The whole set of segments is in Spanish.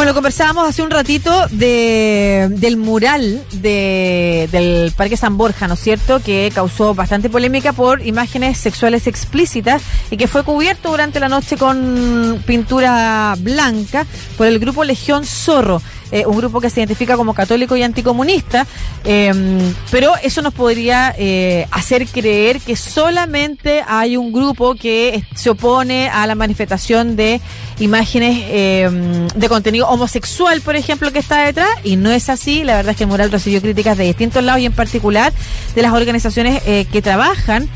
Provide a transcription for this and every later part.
Bueno, conversábamos hace un ratito de, del mural de, del Parque San Borja, ¿no es cierto? Que causó bastante polémica por imágenes sexuales explícitas y que fue cubierto durante la noche con pintura blanca por el grupo Legión Zorro. Eh, un grupo que se identifica como católico y anticomunista, eh, pero eso nos podría eh, hacer creer que solamente hay un grupo que se opone a la manifestación de imágenes de contenido homosexual, por ejemplo, que está detrás, y no es así. La verdad es que el mural recibió críticas de distintos lados y en particular de las organizaciones que trabajan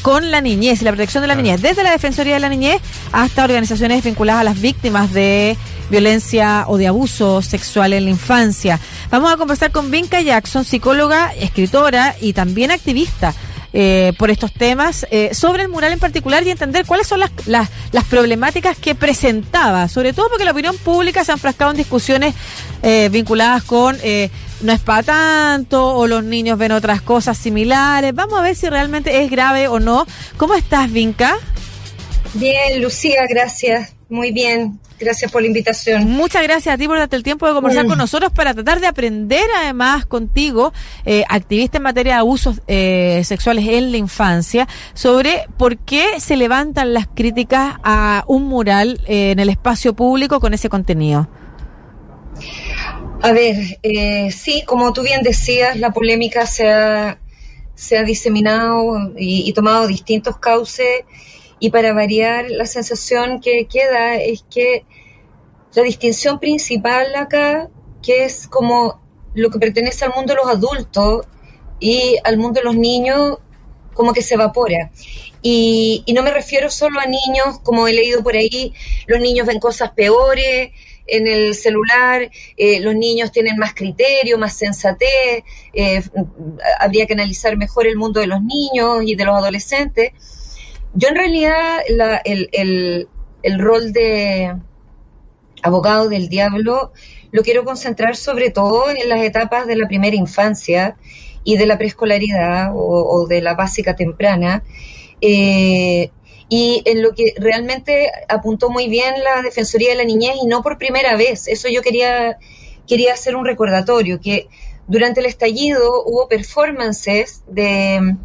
con la niñez y la protección de la niñez, desde la Defensoría de la Niñez hasta organizaciones vinculadas a las víctimas de violencia o de abuso sexual en la infancia. Vamos a conversar con Vinca Jackson, psicóloga, escritora y también activista. Eh, por estos temas, eh, sobre el mural en particular y entender cuáles son las, las, las, problemáticas que presentaba, sobre todo porque la opinión pública se ha enfrascado en discusiones eh, vinculadas con no es para tanto o los niños ven otras cosas similares. Vamos a ver si realmente es grave o no. ¿Cómo estás, Vinca? Bien, Lucía, gracias. Muy bien. Gracias por la invitación. Muchas gracias a ti por darte el tiempo de conversar con nosotros para tratar de aprender además contigo, eh, activista en materia de abusos eh, sexuales en la infancia, sobre por qué se levantan las críticas a un mural eh, en el espacio público con ese contenido. A ver, sí, como tú bien decías, la polémica se ha, se ha diseminado y, y tomado distintos cauces y para variar, la sensación que queda es que la distinción principal acá, que es como lo que pertenece al mundo de los adultos y al mundo de los niños, como que se evapora. Y, no me refiero solo a niños, como he leído por ahí, los niños ven cosas peores en el celular, eh, los niños tienen más criterio, más sensatez, eh, habría que analizar mejor el mundo de los niños y de los adolescentes yo en realidad el, rol de abogado del diablo lo quiero concentrar sobre todo en las etapas de la primera infancia y de la preescolaridad o, de la básica temprana. Eh, y en lo que realmente apuntó muy bien la Defensoría de la Niñez y no por primera vez. Eso yo quería, quería hacer un recordatorio, que durante el estallido hubo performances de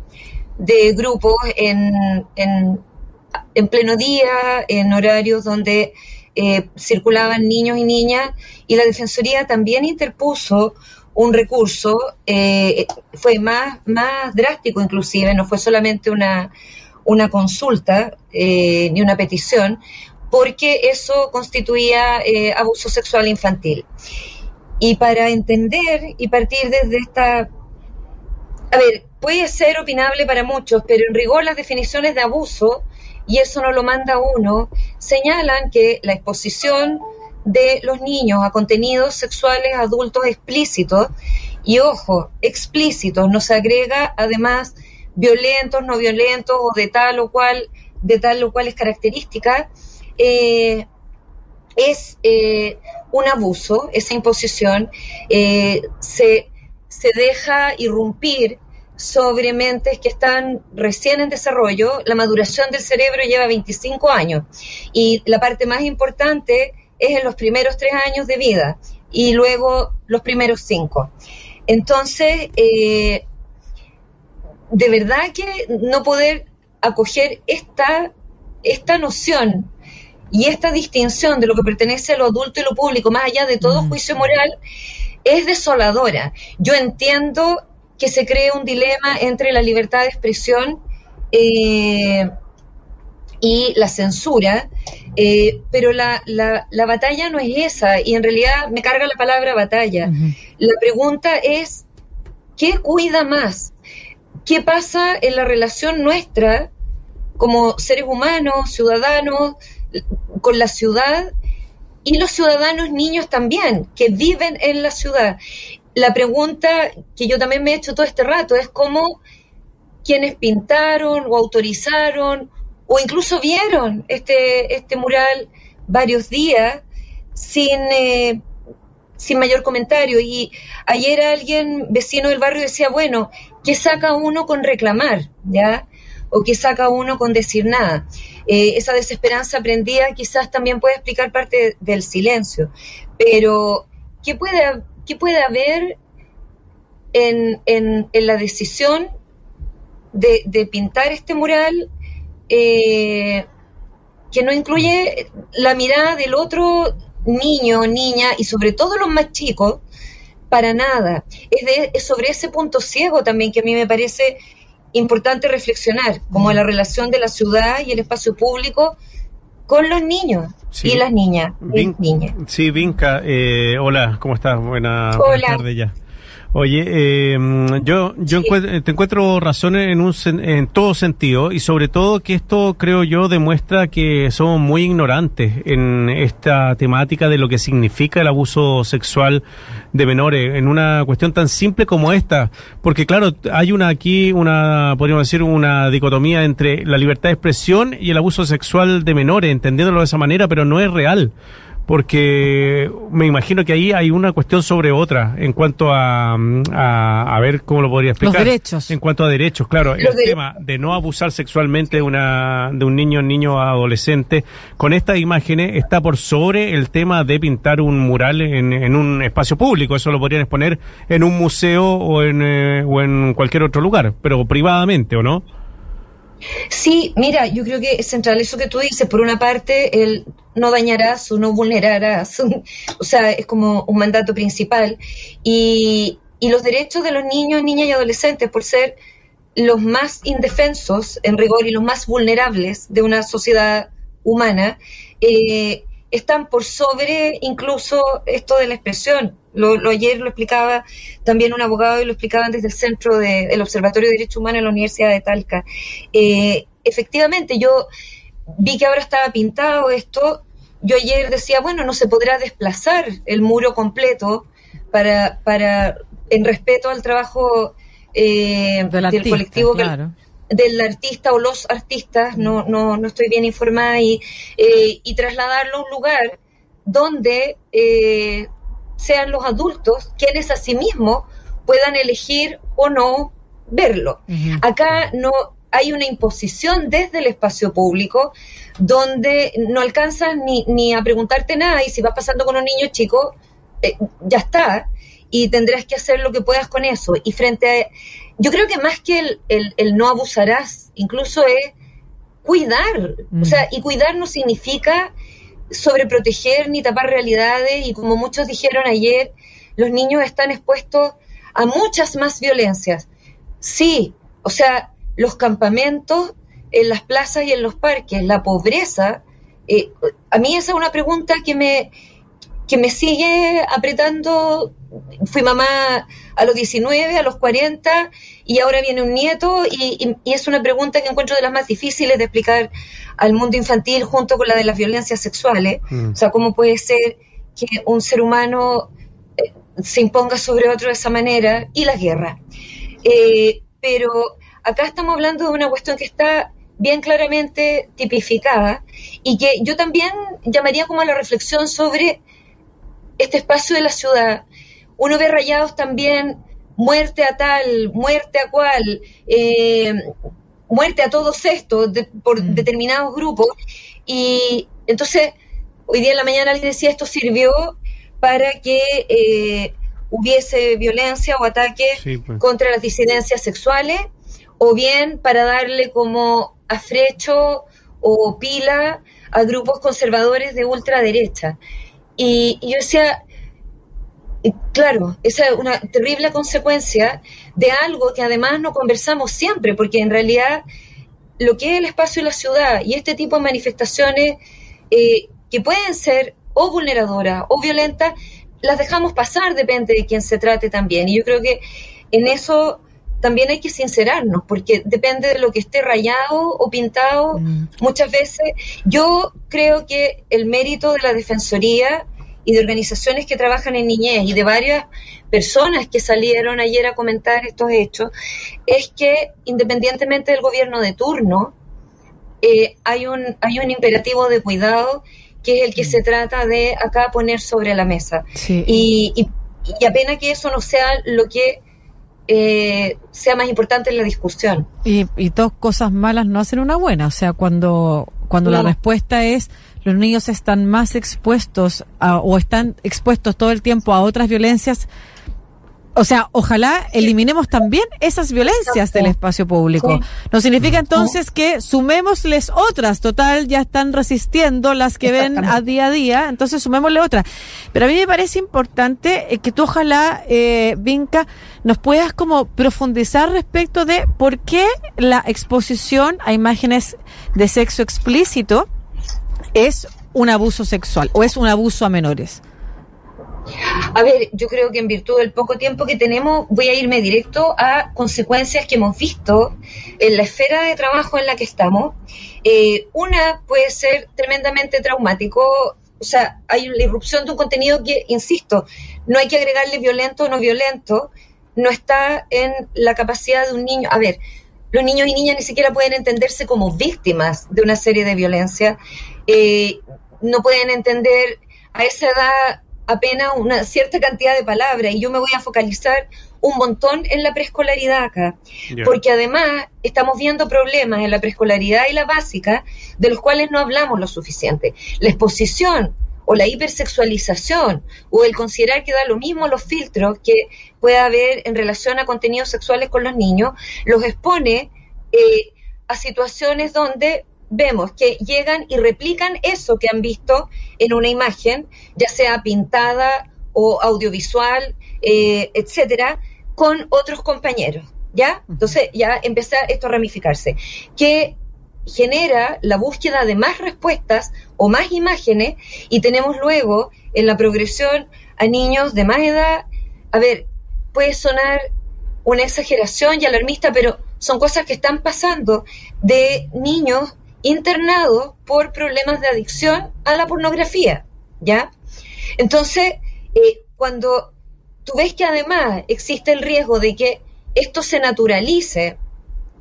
de grupos en, en, pleno día, en horarios donde eh, circulaban niños y niñas, y la Defensoría también interpuso un recurso, eh, fue más, más drástico inclusive, no fue solamente una, una consulta eh, ni una petición, porque eso constituía abuso sexual infantil. Y para entender y partir desde esta... A ver, puede ser opinable para muchos, pero en rigor las definiciones de abuso, y eso no lo manda uno, señalan que la exposición de los niños a contenidos sexuales adultos explícitos, y ojo, explícitos, nos agrega además violentos, no violentos o de tal o cual, de tal o cual es característica, eh, es eh, un abuso, esa imposición, eh, se, se deja irrumpir sobre mentes que están recién en desarrollo, la maduración del cerebro lleva 25 años y la parte más importante es en los primeros tres años de vida y luego los primeros cinco. Entonces, eh, de verdad que no poder acoger esta, esta noción y esta distinción de lo que pertenece a lo adulto y lo público, más allá de todo juicio moral, es desoladora. Yo entiendo que se cree un dilema entre la libertad de expresión eh, y la censura, eh, pero la, la, batalla no es esa, y en realidad me carga la palabra batalla. La pregunta es, ¿qué cuida más? ¿Qué pasa en la relación nuestra como seres humanos, ciudadanos, con la ciudad? Y los ciudadanos niños también, que viven en la ciudad la pregunta que yo también me he hecho todo este rato es cómo quienes pintaron o autorizaron o incluso vieron este, este mural varios días sin, eh, sin mayor comentario. Y ayer alguien, vecino del barrio, decía, bueno, ¿qué saca uno con reclamar? ¿Ya? o qué saca uno con decir nada. Eh, esa desesperanza aprendida quizás también puede explicar parte del silencio, pero ¿qué puede, qué puede haber en, en, la decisión de, pintar este mural eh, que no incluye la mirada del otro niño, niña y sobre todo los más chicos? Para nada. Es, de, es sobre ese punto ciego también que a mí me parece importante reflexionar, como la relación de la ciudad y el espacio público con los niños y las niñas. Sí, Vinca, eh, hola, ¿cómo estás? Buena, buena tarde ya. Oye, eh, yo, yo te encuentro razones en, un, en todo sentido y sobre todo que esto creo yo demuestra que somos muy ignorantes en esta temática de lo que significa el abuso sexual de menores en una cuestión tan simple como esta, porque claro, hay una aquí una podríamos decir una dicotomía entre la libertad de expresión y el abuso sexual de menores, entendiéndolo de esa manera, pero no es real porque me imagino que ahí hay una cuestión sobre otra en cuanto a, a, ver cómo lo podría explicar. Los derechos. En cuanto a derechos, claro, el tema de no abusar sexualmente de, una, de un niño, niño adolescente, con estas imágenes está por sobre el tema de pintar un mural en, en un espacio público. Eso lo podrían exponer en un museo o en, eh, o en cualquier otro lugar, pero privadamente, ¿o no? Sí, mira, yo creo que es central eso que tú dices. Por una parte, el no dañarás o no vulnerarás, o sea, es como un mandato principal. Y, y los derechos de los niños, niñas y adolescentes, por ser los más indefensos en rigor y los más vulnerables de una sociedad humana, eh, están por sobre incluso esto de la expresión. Lo, ayer lo explicaba también un abogado y lo explicaban desde el centro del Observatorio de Derechos Humanos en la Universidad de Talca. Eh, efectivamente, yo vi que ahora estaba pintado esto. Yo ayer decía, bueno, no se podrá desplazar el muro completo para, para en respeto al trabajo eh, del, colectivo del artista o los artistas, no, no, no estoy bien informada, y, eh, y trasladarlo a un lugar donde eh, sean los adultos quienes a sí mismos puedan elegir o no verlo. Acá no hay una imposición desde el espacio público donde no alcanzas ni, ni a preguntarte nada y si vas pasando con un niño chico, eh, ya está, y tendrás que hacer lo que puedas con eso. Y frente a... Yo creo que más que el, el, no abusarás, incluso es cuidar. O sea, y cuidar no significa sobreproteger ni tapar realidades y como muchos dijeron ayer, los niños están expuestos a muchas más violencias. Sí, o sea, los campamentos en las plazas y en los parques, la pobreza, eh, a mí esa es una pregunta que me, que me sigue apretando. Fui mamá a los 19, a los 40 y ahora viene un nieto y, es una pregunta que encuentro de las más difíciles de explicar al mundo infantil junto con la de las violencias sexuales. Mm. O sea, ¿cómo puede ser que un ser humano eh, se imponga sobre otro de esa manera y la guerra? Eh, pero acá estamos hablando de una cuestión que está bien claramente tipificada y que yo también llamaría como a la reflexión sobre este espacio de la ciudad. Uno ve rayados también muerte a tal, muerte a cual, eh, muerte a todos estos por mm. determinados grupos. Y entonces, hoy día en la mañana les decía, esto sirvió para que eh, hubiese violencia o ataque pues. contra las disidencias sexuales, o bien para darle como afrecho o pila a grupos conservadores de ultraderecha. Y, yo decía, claro, esa es una terrible consecuencia de algo que además no conversamos siempre, porque en realidad lo que es el espacio de la ciudad y este tipo de manifestaciones eh, que pueden ser o vulneradoras o violentas, las dejamos pasar, depende de quién se trate también. Y yo creo que en eso también hay que sincerarnos, porque depende de lo que esté rayado o pintado. Mm. Muchas veces yo creo que el mérito de la Defensoría y de organizaciones que trabajan en niñez y de varias personas que salieron ayer a comentar estos hechos, es que independientemente del gobierno de turno, eh, hay, un, hay un imperativo de cuidado que es el que mm. se trata de acá poner sobre la mesa. Y, y, y apenas que eso no sea lo que eh, sea más importante en la discusión. Y, dos cosas malas no hacen una buena. O sea, cuando, cuando la respuesta es los niños están más expuestos o están expuestos todo el tiempo a otras violencias, o sea, ojalá eliminemos también esas violencias del espacio público. No significa entonces que sumémosles otras. Total, ya están resistiendo las que ven a día a día, entonces sumémosle otras. Pero a mí me parece importante eh, que tú ojalá, eh, Vinca, nos puedas como profundizar respecto de por qué la exposición a imágenes de sexo explícito es un abuso sexual o es un abuso a menores. A ver, yo creo que en virtud del poco tiempo que tenemos, voy a irme directo a consecuencias que hemos visto en la esfera de trabajo en la que estamos. Eh, una puede ser tremendamente traumático, o sea, hay la irrupción de un contenido que, insisto, no hay que agregarle violento o no violento, no está en la capacidad de un niño. A ver, los niños y niñas ni siquiera pueden entenderse como víctimas de una serie de violencia, eh, no pueden entender a esa edad apenas una cierta cantidad de palabras y yo me voy a focalizar un montón en la preescolaridad acá, porque además estamos viendo problemas en la preescolaridad y la básica de los cuales no hablamos lo suficiente. La exposición o la hipersexualización o el considerar que da lo mismo los filtros que pueda haber en relación a contenidos sexuales con los niños, los expone eh, a situaciones donde vemos que llegan y replican eso que han visto en una imagen, ya sea pintada o audiovisual, eh, etcétera, con otros compañeros. ¿Ya? Entonces ya empieza esto a ramificarse. Que genera la búsqueda de más respuestas o más imágenes y tenemos luego en la progresión a niños de más edad, a ver, puede sonar una exageración y alarmista, pero son cosas que están pasando de niños internados por problemas de adicción a la pornografía, ¿ya? Entonces, eh, cuando tú ves que además existe el riesgo de que esto se naturalice,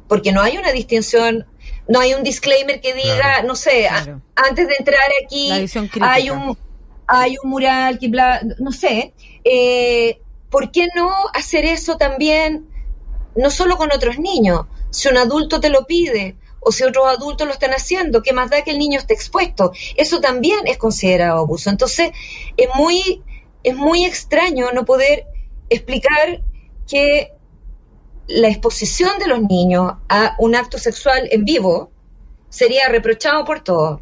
porque no hay una distinción, no hay un disclaimer que diga, no sé, antes de entrar aquí hay un hay un mural que bla, no sé, eh, ¿por qué no hacer eso también, no solo con otros niños? Si un adulto te lo pide, o si otros adultos lo están haciendo, ¿qué más da que el niño esté expuesto? Eso también es considerado abuso. Entonces, es muy, es muy extraño no poder explicar que la exposición de los niños a un acto sexual en vivo sería reprochado por todos.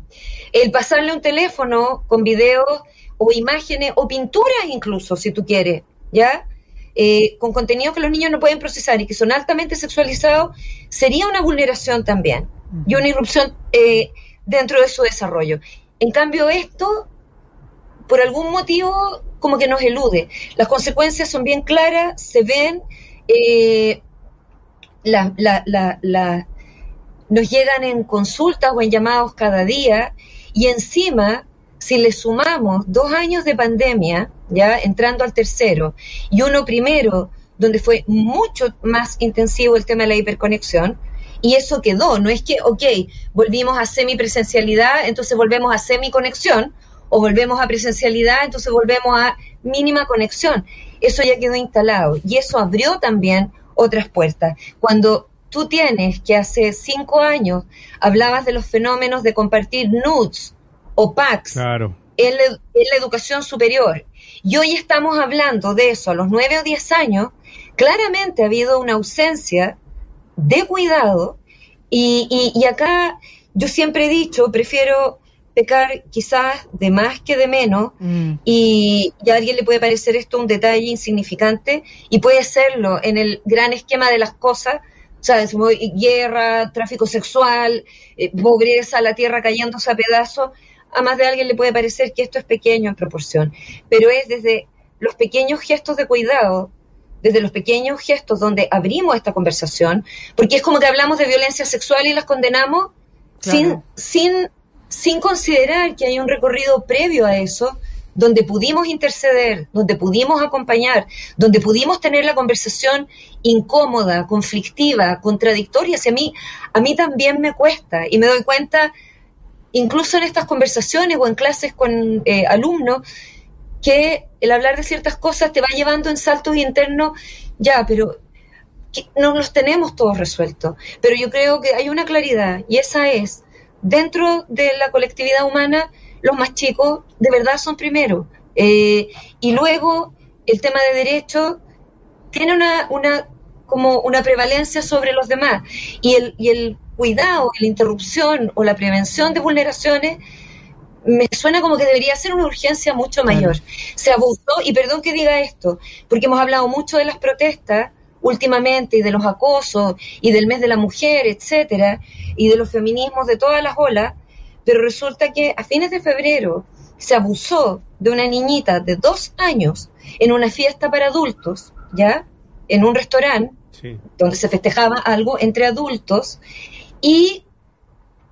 El pasarle un teléfono con videos o imágenes o pinturas incluso, si tú quieres, ¿ya? Eh, con contenidos que los niños no pueden procesar y que son altamente sexualizados, sería una vulneración también y una irrupción eh, dentro de su desarrollo. En cambio, esto, por algún motivo, como que nos elude. Las consecuencias son bien claras, se ven, eh, la, la, nos llegan en consultas o en llamados cada día y encima si le sumamos dos años de pandemia, ya entrando al tercero, y uno primero, donde fue mucho más intensivo el tema de la hiperconexión, y eso quedó, no es que, ok, volvimos a semipresencialidad, entonces volvemos a semiconexión, o volvemos a presencialidad, entonces volvemos a mínima conexión. Eso ya quedó instalado y eso abrió también otras puertas. Cuando tú tienes que hace cinco años hablabas de los fenómenos de compartir nudes o PACs en, la, educación superior. Y hoy estamos hablando de eso a los nueve o diez años, claramente ha habido una ausencia de cuidado y, y, acá yo siempre he dicho, prefiero pecar quizás de más que de menos mm. y, a alguien le puede parecer esto un detalle insignificante y puede serlo en el gran esquema de las cosas, ¿sabes? Guerra, tráfico sexual, eh, pobreza, la tierra cayéndose a pedazos, a más de alguien le puede parecer que esto es pequeño en proporción, pero es desde los pequeños gestos de cuidado, desde los pequeños gestos donde abrimos esta conversación, porque es como que hablamos de violencia sexual y las condenamos sin, sin, sin considerar que hay un recorrido previo a eso, donde pudimos interceder, donde pudimos acompañar, donde pudimos tener la conversación incómoda, conflictiva, contradictoria. Si a mí, a mí también me cuesta y me doy cuenta incluso en estas conversaciones o en clases con eh, alumnos, que el hablar de ciertas cosas te va llevando en saltos internos, ya, pero no los tenemos todos resueltos, pero yo creo que hay una claridad y esa es, dentro de la colectividad humana, los más chicos de verdad son primero. Eh, y luego el tema de derechos tiene una, una, como una prevalencia sobre los demás. Y el, y el cuidado, la interrupción o la prevención de vulneraciones me suena como que debería ser una urgencia mucho mayor. Se abusó, y perdón que diga esto, porque hemos hablado mucho de las protestas últimamente y de los acosos y del mes de la mujer, etcétera, y de los feminismos de todas las olas, pero resulta que a fines de febrero se abusó de una niñita de dos años en una fiesta para adultos, ¿ya? En un restaurante donde se festejaba algo entre adultos y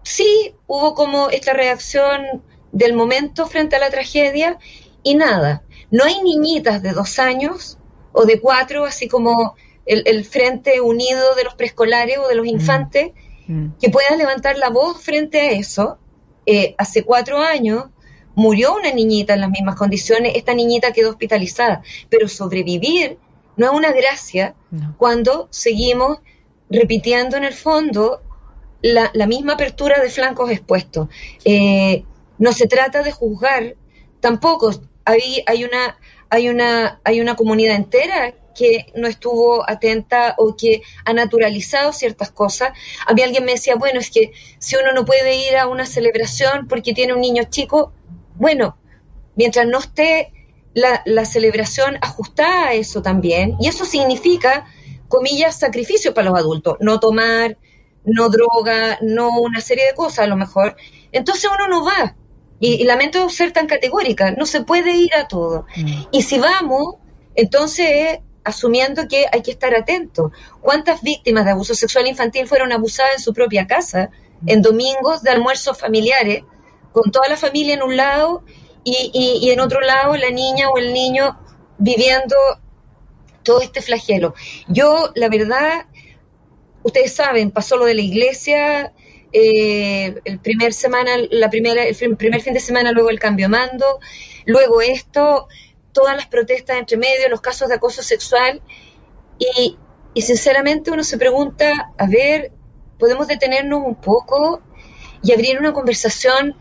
sí hubo como esta reacción del momento frente a la tragedia y nada. No hay niñitas de dos años o de cuatro, así como el, Frente Unido de los Preescolares o de los mm. Infantes, mm. que puedan levantar la voz frente a eso. Eh, hace cuatro años murió una niñita en las mismas condiciones, esta niñita quedó hospitalizada, pero sobrevivir no es una gracia cuando seguimos repitiendo en el fondo la, misma apertura de flancos expuestos. Eh, no se trata de juzgar, tampoco hay, hay, una, hay, una, hay una comunidad entera que no estuvo atenta o que ha naturalizado ciertas cosas. A mí alguien me decía, bueno, es que si uno no puede ir a una celebración porque tiene un niño chico, bueno, mientras no esté la, la celebración ajustada a eso también, y eso significa, comillas, sacrificio para los adultos, no tomar, no droga, no una serie de cosas a lo mejor, entonces uno no va. Y, lamento ser tan categórica, no se puede ir a todo. Mm. Y si vamos, entonces asumiendo que hay que estar atento. ¿Cuántas víctimas de abuso sexual infantil fueron abusadas en su propia casa, en domingos de almuerzos familiares, con toda la familia en un lado y, y, en otro lado la niña o el niño viviendo todo este flagelo? Yo, la verdad, ustedes saben, pasó lo de la iglesia, eh, el primer semana, la primera, el primer fin de semana, luego el cambio de mando, luego esto, todas las protestas entre medio, los casos de acoso sexual, y, y sinceramente uno se pregunta, a ver, ¿podemos detenernos un poco y abrir una conversación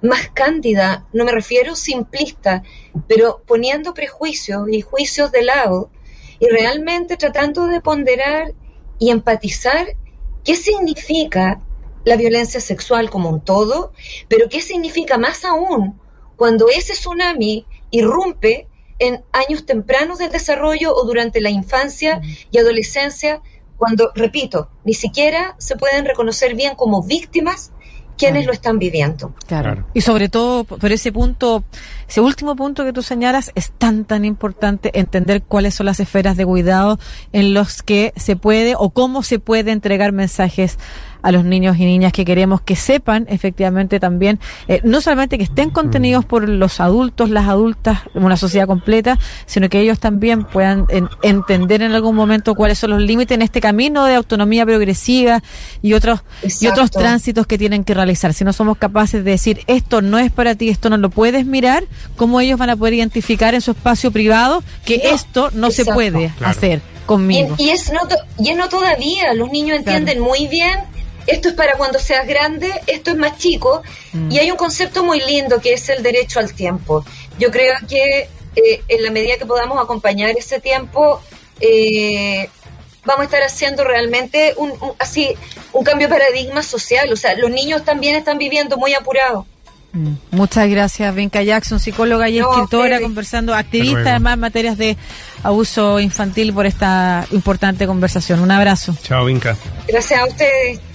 más cándida? No me refiero simplista, pero poniendo prejuicios y juicios de lado y realmente tratando de ponderar y empatizar qué significa la violencia sexual como un todo, pero qué significa más aún cuando ese tsunami irrumpe en años tempranos del desarrollo o durante la infancia y adolescencia, cuando, repito, ni siquiera se pueden reconocer bien como víctimas quienes lo están viviendo. Claro. Y sobre todo por ese punto, ese último punto que tú señalas, es tan, tan importante entender cuáles son las esferas de cuidado en los que se puede o cómo se puede entregar mensajes a los niños y niñas que queremos que sepan efectivamente también, eh, no solamente que estén contenidos por los adultos, las adultas, una sociedad completa, sino que ellos también puedan entender en algún momento cuáles son los límites en este camino de autonomía progresiva y otros y otros tránsitos que tienen que realizar. Si no somos capaces de decir esto no es para ti, esto no lo puedes mirar, ¿cómo ellos van a poder identificar en su espacio privado que esto no se puede hacer? Conmigo. Y, es no y es no todavía, los niños entienden muy bien esto es para cuando seas grande, esto es más chico, mm. y hay un concepto muy lindo que es el derecho al tiempo. Yo creo que eh, en la medida que podamos acompañar ese tiempo, eh, vamos a estar haciendo realmente un, así un cambio de paradigma social. O sea, los niños también están viviendo muy apurados. Mm. Muchas gracias, Vinca Jackson, psicóloga y escritora, conversando, activista además en materias de abuso infantil por esta importante conversación. Un abrazo. Chao, Vinca. Gracias a ustedes.